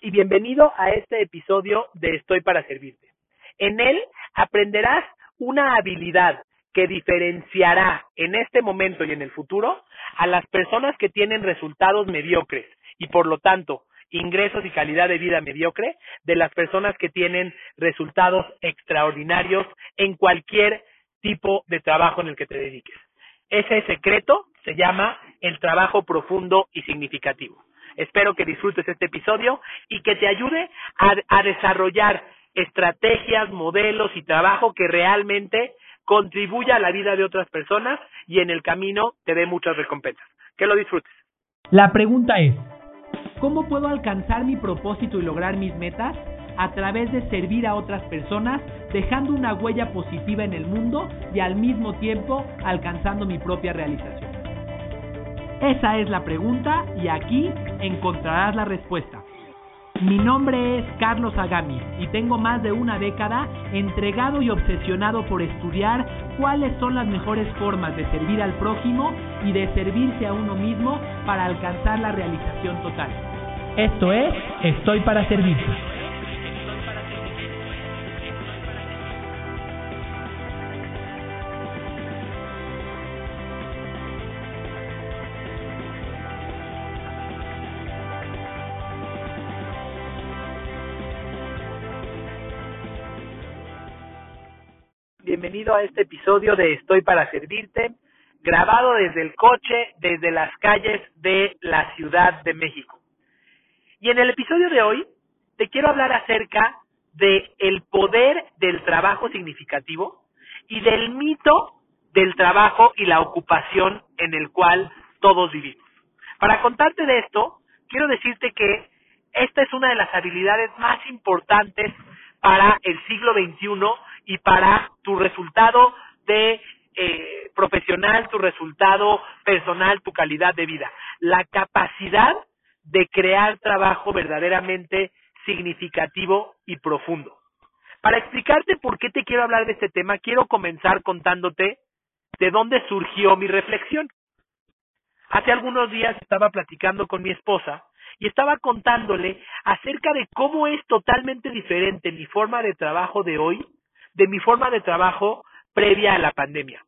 y bienvenido a este episodio de Estoy para Servirte. En él aprenderás una habilidad que diferenciará en este momento y en el futuro a las personas que tienen resultados mediocres y por lo tanto ingresos y calidad de vida mediocre de las personas que tienen resultados extraordinarios en cualquier tipo de trabajo en el que te dediques. Ese secreto se llama el trabajo profundo y significativo. Espero que disfrutes este episodio y que te ayude a, desarrollar estrategias, modelos y trabajo que realmente contribuya a la vida de otras personas y en el camino te dé muchas recompensas. Que lo disfrutes. La pregunta es, ¿cómo puedo alcanzar mi propósito y lograr mis metas? A través de servir a otras personas, dejando una huella positiva en el mundo y al mismo tiempo alcanzando mi propia realización. Esa es la pregunta y aquí encontrarás la respuesta. Mi nombre es Carlos Agami y tengo más de una década entregado y obsesionado por estudiar cuáles son las mejores formas de servir al prójimo y de servirse a uno mismo para alcanzar la realización total. Esto es Estoy para Servirte. Bienvenido a este episodio de Estoy para Servirte, grabado desde el coche, desde las calles de la Ciudad de México. Y en el episodio de hoy te quiero hablar acerca de el poder del trabajo significativo y del mito del trabajo y la ocupación en el cual todos vivimos. Para contarte de esto, quiero decirte que esta es una de las habilidades más importantes para el siglo XXI y para tu resultado de eh, profesional, tu resultado personal, tu calidad de vida. La capacidad de crear trabajo verdaderamente significativo y profundo. Para explicarte por qué te quiero hablar de este tema, quiero comenzar contándote de dónde surgió mi reflexión. Hace algunos días estaba platicando con mi esposa y estaba contándole acerca de cómo es totalmente diferente mi forma de trabajo de hoy de mi forma de trabajo previa a la pandemia.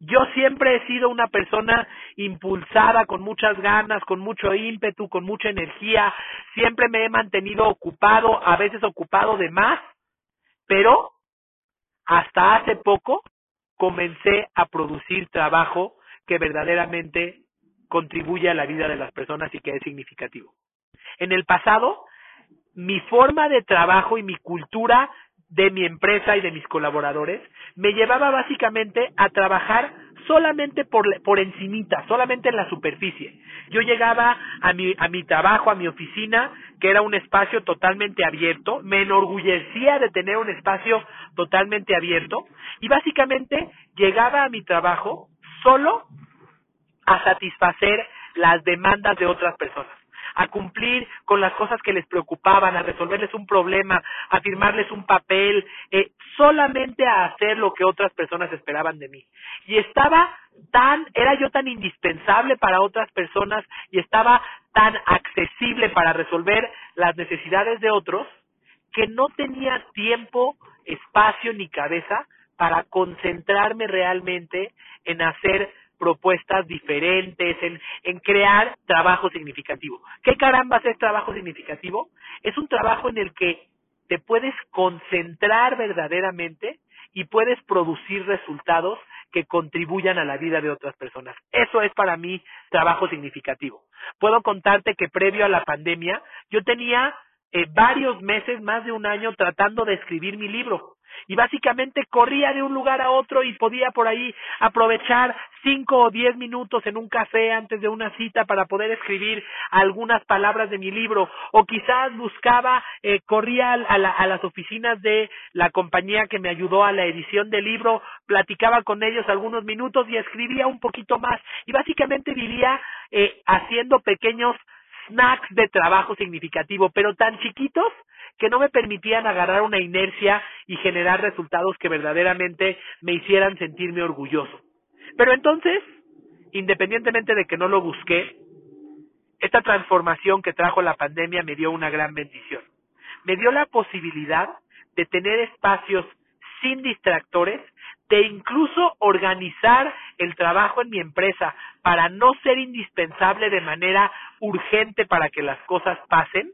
Yo siempre he sido una persona impulsada, con muchas ganas, con mucho ímpetu, con mucha energía. Siempre me he mantenido ocupado, a veces ocupado de más, pero hasta hace poco comencé a producir trabajo que verdaderamente contribuye a la vida de las personas y que es significativo. En el pasado, mi forma de trabajo y mi cultura de mi empresa y de mis colaboradores me llevaba básicamente a trabajar solamente por, por encimita, solamente en la superficie. Yo llegaba a mi, a mi trabajo, a mi oficina, que era un espacio totalmente abierto, me enorgullecía de tener un espacio totalmente abierto y básicamente llegaba a mi trabajo solo a satisfacer las demandas de otras personas a cumplir con las cosas que les preocupaban, a resolverles un problema, a firmarles un papel, eh, solamente a hacer lo que otras personas esperaban de mí. Y estaba tan, era yo tan indispensable para otras personas y estaba tan accesible para resolver las necesidades de otros que no tenía tiempo, espacio ni cabeza para concentrarme realmente en hacer propuestas diferentes, en, en crear trabajo significativo. ¿Qué caramba es trabajo significativo? Es un trabajo en el que te puedes concentrar verdaderamente y puedes producir resultados que contribuyan a la vida de otras personas. Eso es para mí trabajo significativo. Puedo contarte que previo a la pandemia yo tenía eh, varios meses, más de un año, tratando de escribir mi libro y básicamente corría de un lugar a otro y podía por ahí aprovechar cinco o diez minutos en un café antes de una cita para poder escribir algunas palabras de mi libro. O quizás buscaba, eh, corría a, a las oficinas de la compañía que me ayudó a la edición del libro, platicaba con ellos algunos minutos y escribía un poquito más. Y básicamente vivía eh, haciendo pequeños snacks de trabajo significativo, pero tan chiquitos que no me permitían agarrar una inercia y generar resultados que verdaderamente me hicieran sentirme orgulloso. Pero entonces, independientemente de que no lo busqué, esta transformación que trajo la pandemia me dio una gran bendición. Me dio la posibilidad de tener espacios sin distractores, de incluso organizar el trabajo en mi empresa para no ser indispensable de manera urgente para que las cosas pasen,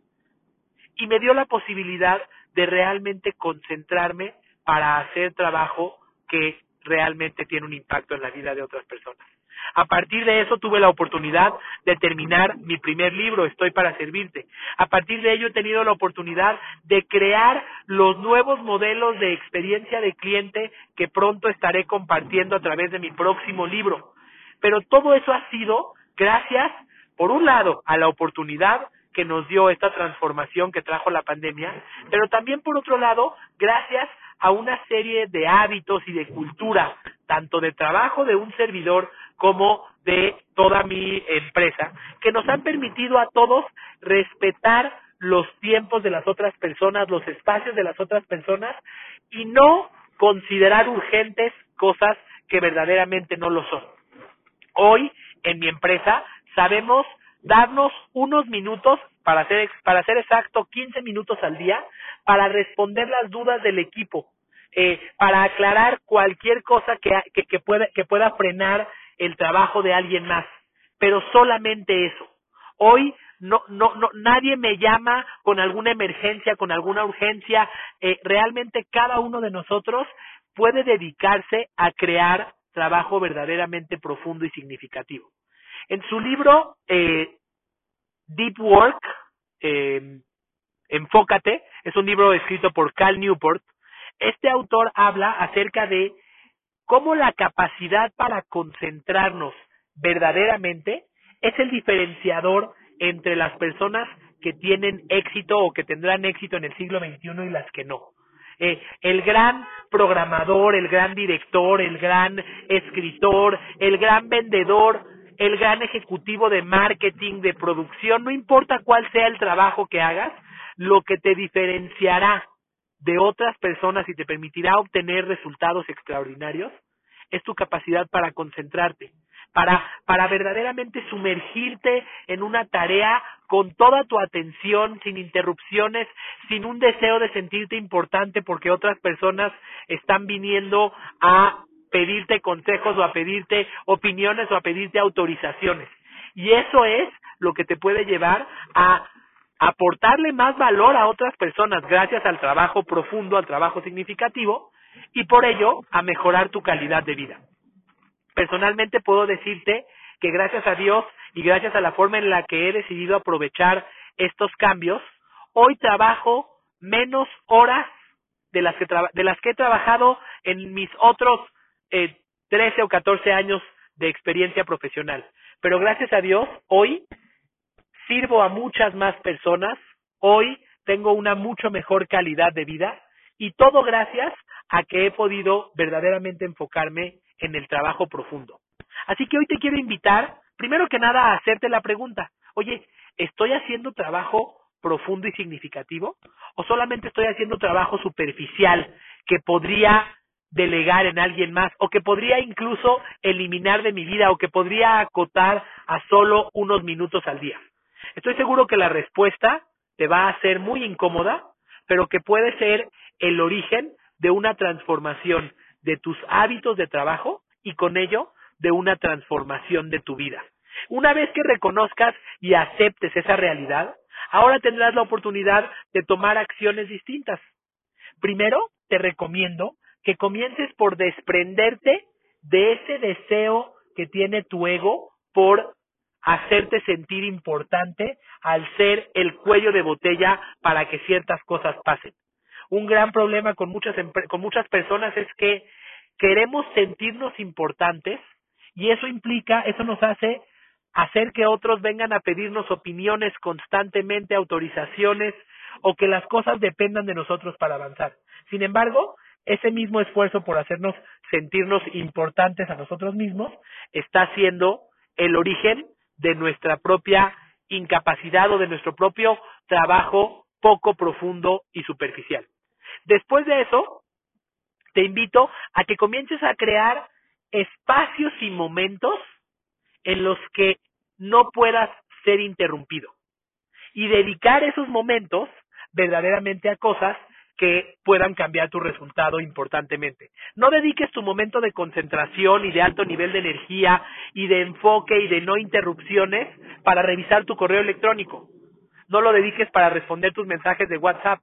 y me dio la posibilidad de realmente concentrarme para hacer trabajo que realmente tiene un impacto en la vida de otras personas. A partir de eso tuve la oportunidad de terminar mi primer libro, Estoy para Servirte. A partir de ello he tenido la oportunidad de crear los nuevos modelos de experiencia de cliente que pronto estaré compartiendo a través de mi próximo libro. Pero todo eso ha sido gracias, por un lado, a la oportunidad que nos dio esta transformación que trajo la pandemia, pero también por otro lado, gracias a una serie de hábitos y de cultura, tanto de trabajo de un servidor como de toda mi empresa, que nos han permitido a todos respetar los tiempos de las otras personas, los espacios de las otras personas y no considerar urgentes cosas que verdaderamente no lo son. Hoy en mi empresa sabemos darnos unos minutos, para ser, para ser exacto, 15 minutos al día, para responder las dudas del equipo, eh, para aclarar cualquier cosa que, que, que, pueda, que pueda frenar el trabajo de alguien más, pero solamente eso. Hoy no, no, no, nadie me llama con alguna emergencia, con alguna urgencia. Eh, realmente cada uno de nosotros puede dedicarse a crear trabajo verdaderamente profundo y significativo. En su libro eh, Deep Work, eh, Enfócate, es un libro escrito por Cal Newport, este autor habla acerca de cómo la capacidad para concentrarnos verdaderamente es el diferenciador entre las personas que tienen éxito o que tendrán éxito en el siglo XXI y las que no. Eh, el gran programador, el gran director, el gran escritor, el gran vendedor el gran ejecutivo de marketing, de producción, no importa cuál sea el trabajo que hagas, lo que te diferenciará de otras personas y te permitirá obtener resultados extraordinarios es tu capacidad para concentrarte, para, para verdaderamente sumergirte en una tarea con toda tu atención, sin interrupciones, sin un deseo de sentirte importante porque otras personas están viniendo a pedirte consejos o a pedirte opiniones o a pedirte autorizaciones. Y eso es lo que te puede llevar a aportarle más valor a otras personas gracias al trabajo profundo, al trabajo significativo y por ello a mejorar tu calidad de vida. Personalmente puedo decirte que gracias a Dios y gracias a la forma en la que he decidido aprovechar estos cambios, hoy trabajo menos horas de las que, de las que he trabajado en mis otros eh, 13 o 14 años de experiencia profesional. Pero gracias a Dios, hoy sirvo a muchas más personas, hoy tengo una mucho mejor calidad de vida y todo gracias a que he podido verdaderamente enfocarme en el trabajo profundo. Así que hoy te quiero invitar, primero que nada, a hacerte la pregunta, oye, ¿estoy haciendo trabajo profundo y significativo? ¿O solamente estoy haciendo trabajo superficial que podría delegar en alguien más o que podría incluso eliminar de mi vida o que podría acotar a solo unos minutos al día. Estoy seguro que la respuesta te va a ser muy incómoda, pero que puede ser el origen de una transformación de tus hábitos de trabajo y con ello de una transformación de tu vida. Una vez que reconozcas y aceptes esa realidad, ahora tendrás la oportunidad de tomar acciones distintas. Primero, te recomiendo que comiences por desprenderte de ese deseo que tiene tu ego por hacerte sentir importante al ser el cuello de botella para que ciertas cosas pasen. Un gran problema con muchas, con muchas personas es que queremos sentirnos importantes y eso implica, eso nos hace hacer que otros vengan a pedirnos opiniones constantemente, autorizaciones o que las cosas dependan de nosotros para avanzar. Sin embargo, ese mismo esfuerzo por hacernos sentirnos importantes a nosotros mismos está siendo el origen de nuestra propia incapacidad o de nuestro propio trabajo poco profundo y superficial. Después de eso, te invito a que comiences a crear espacios y momentos en los que no puedas ser interrumpido. Y dedicar esos momentos verdaderamente a cosas que puedan cambiar tu resultado importantemente. No dediques tu momento de concentración y de alto nivel de energía y de enfoque y de no interrupciones para revisar tu correo electrónico. No lo dediques para responder tus mensajes de WhatsApp.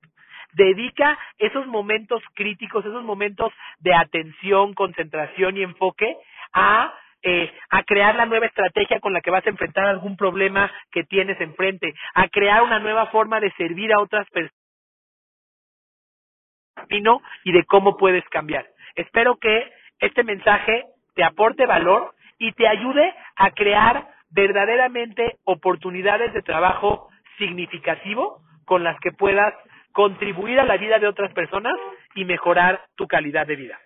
Dedica esos momentos críticos, esos momentos de atención, concentración y enfoque a eh, a crear la nueva estrategia con la que vas a enfrentar algún problema que tienes enfrente, a crear una nueva forma de servir a otras personas y de cómo puedes cambiar. Espero que este mensaje te aporte valor y te ayude a crear verdaderamente oportunidades de trabajo significativo con las que puedas contribuir a la vida de otras personas y mejorar tu calidad de vida.